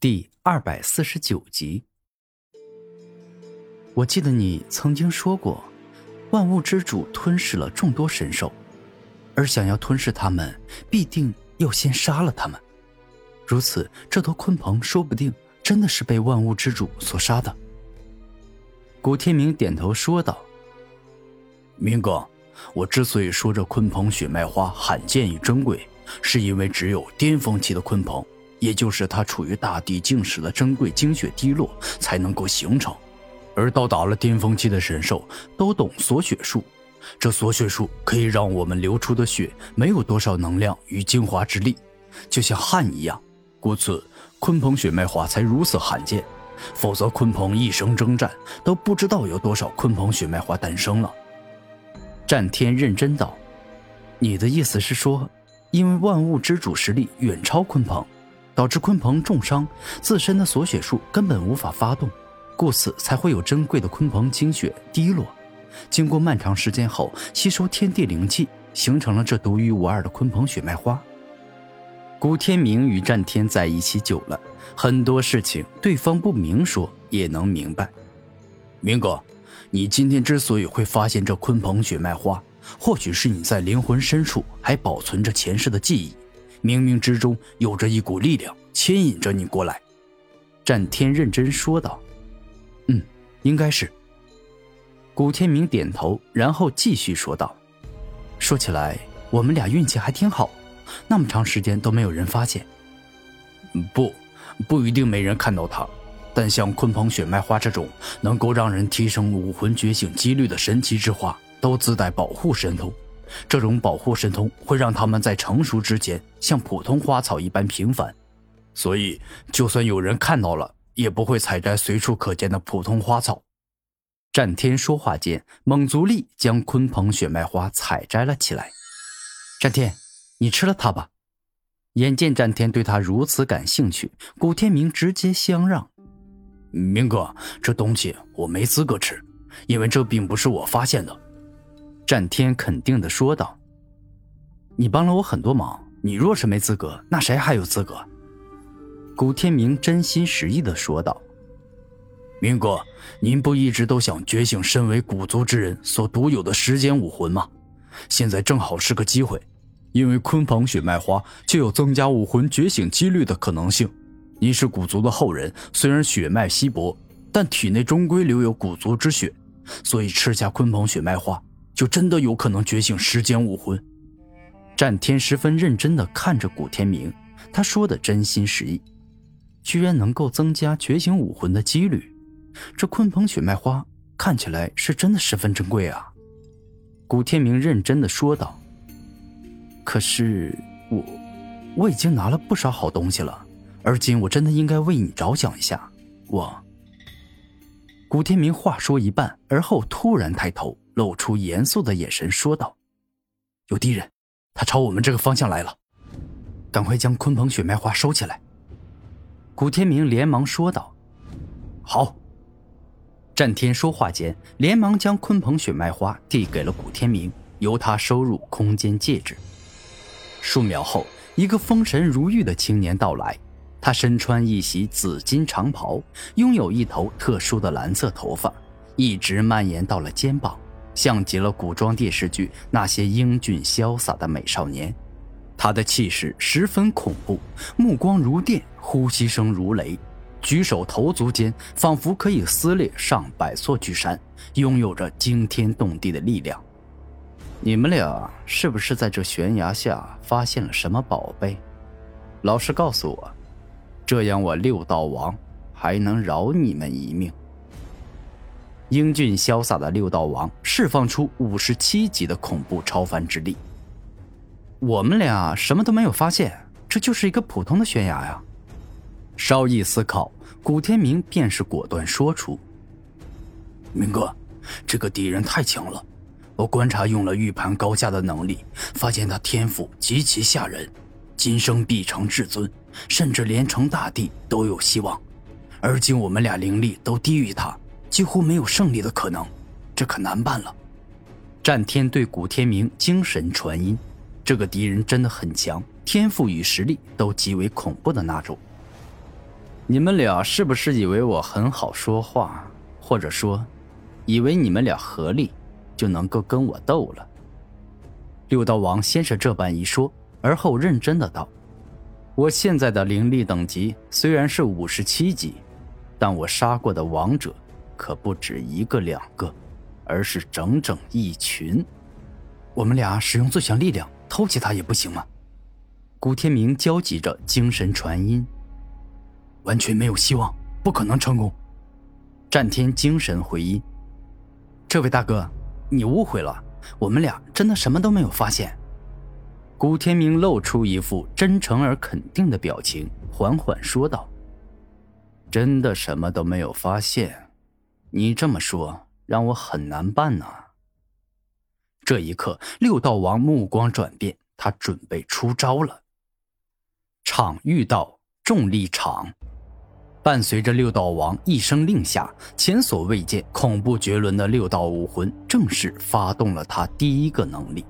第二百四十九集。我记得你曾经说过，万物之主吞噬了众多神兽，而想要吞噬他们，必定要先杀了他们。如此，这头鲲鹏说不定真的是被万物之主所杀的。古天明点头说道：“明哥，我之所以说这鲲鹏血脉花罕见与珍贵，是因为只有巅峰期的鲲鹏，也就是它处于大地静时的珍贵精血滴落，才能够形成。而到达了巅峰期的神兽，都懂锁血术，这锁血术可以让我们流出的血没有多少能量与精华之力，就像汗一样。”故此，鲲鹏血脉花才如此罕见。否则，鲲鹏一生征战，都不知道有多少鲲鹏血脉花诞生了。战天认真道：“你的意思是说，因为万物之主实力远超鲲鹏，导致鲲鹏重伤，自身的锁血术根本无法发动，故此才会有珍贵的鲲鹏精血滴落，经过漫长时间后吸收天地灵气，形成了这独一无二的鲲鹏血脉花。”古天明与战天在一起久了，很多事情对方不明说也能明白。明哥，你今天之所以会发现这鲲鹏血脉花，或许是你在灵魂深处还保存着前世的记忆，冥冥之中有着一股力量牵引着你过来。战天认真说道：“嗯，应该是。”古天明点头，然后继续说道：“说起来，我们俩运气还挺好。”那么长时间都没有人发现，不，不一定没人看到它，但像鲲鹏血脉花这种能够让人提升武魂觉醒几率的神奇之花，都自带保护神通。这种保护神通会让他们在成熟之前像普通花草一般平凡，所以就算有人看到了，也不会采摘随处可见的普通花草。战天说话间，猛足力将鲲鹏血脉花采摘了起来。战天。你吃了它吧。眼见战天对他如此感兴趣，古天明直接相让。明哥，这东西我没资格吃，因为这并不是我发现的。战天肯定的说道：“你帮了我很多忙，你若是没资格，那谁还有资格？”古天明真心实意的说道：“明哥，您不一直都想觉醒身为古族之人所独有的时间武魂吗？现在正好是个机会。”因为鲲鹏血脉花就有增加武魂觉醒几率的可能性。您是古族的后人，虽然血脉稀薄，但体内终归留有古族之血，所以吃下鲲鹏血脉花，就真的有可能觉醒时间武魂。战天十分认真地看着古天明，他说的真心实意，居然能够增加觉醒武魂的几率。这鲲鹏血脉花看起来是真的十分珍贵啊！古天明认真地说道。可是我，我已经拿了不少好东西了，而今我真的应该为你着想一下。我，古天明话说一半，而后突然抬头，露出严肃的眼神，说道：“有敌人，他朝我们这个方向来了，赶快将鲲鹏血脉花收起来。”古天明连忙说道：“好。”战天说话间，连忙将鲲鹏血脉花递给了古天明，由他收入空间戒指。数秒后，一个风神如玉的青年到来。他身穿一袭紫金长袍，拥有一头特殊的蓝色头发，一直蔓延到了肩膀，像极了古装电视剧那些英俊潇洒的美少年。他的气势十分恐怖，目光如电，呼吸声如雷，举手投足间仿佛可以撕裂上百座巨山，拥有着惊天动地的力量。你们俩是不是在这悬崖下发现了什么宝贝？老实告诉我，这样我六道王还能饶你们一命。英俊潇洒的六道王释放出五十七级的恐怖超凡之力。我们俩什么都没有发现，这就是一个普通的悬崖呀。稍一思考，古天明便是果断说出：“明哥，这个敌人太强了。”我观察用了玉盘高下的能力，发现他天赋极其吓人，今生必成至尊，甚至连成大帝都有希望。而今我们俩灵力都低于他，几乎没有胜利的可能，这可难办了。战天对古天明精神传音，这个敌人真的很强，天赋与实力都极为恐怖的那种。你们俩是不是以为我很好说话，或者说，以为你们俩合力就能够跟我斗了？六道王先是这般一说，而后认真的道：“我现在的灵力等级虽然是五十七级，但我杀过的王者可不止一个两个，而是整整一群。我们俩使用最强力量偷袭他也不行吗？”古天明焦急着精神传音。完全没有希望，不可能成功。战天精神回音：“这位大哥，你误会了，我们俩真的什么都没有发现。”古天明露出一副真诚而肯定的表情，缓缓说道：“真的什么都没有发现？你这么说，让我很难办呐。”这一刻，六道王目光转变，他准备出招了。场遇到重力场。伴随着六道王一声令下，前所未见恐怖绝伦的六道武魂正式发动了他第一个能力。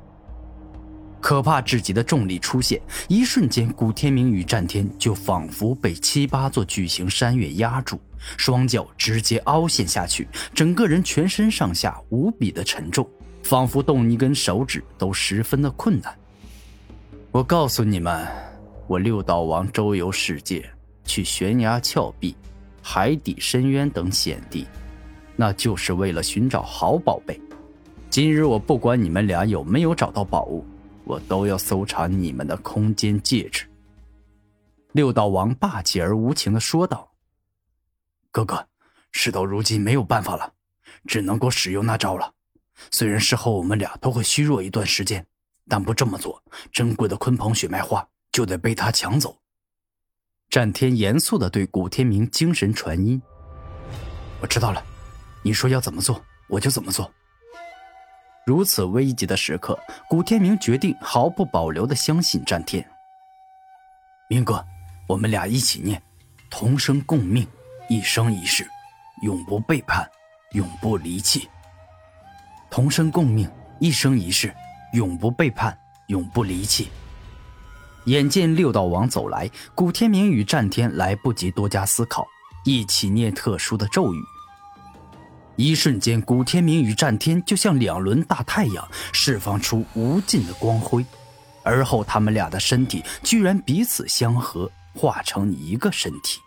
可怕至极的重力出现，一瞬间，古天明与战天就仿佛被七八座巨型山岳压住，双脚直接凹陷下去，整个人全身上下无比的沉重，仿佛动一根手指都十分的困难。我告诉你们，我六道王周游世界。去悬崖峭壁、海底深渊等险地，那就是为了寻找好宝贝。今日我不管你们俩有没有找到宝物，我都要搜查你们的空间戒指。”六道王霸气而无情的说道。“哥哥，事到如今没有办法了，只能够使用那招了。虽然事后我们俩都会虚弱一段时间，但不这么做，珍贵的鲲鹏血脉花就得被他抢走。”战天严肃的对古天明精神传音：“我知道了，你说要怎么做，我就怎么做。”如此危急的时刻，古天明决定毫不保留的相信战天。明哥，我们俩一起念，同生共命，一生一世，永不背叛，永不离弃。同生共命，一生一世，永不背叛，永不离弃。眼见六道王走来，古天明与战天来不及多加思考，一起念特殊的咒语。一瞬间，古天明与战天就像两轮大太阳，释放出无尽的光辉。而后，他们俩的身体居然彼此相合，化成一个身体。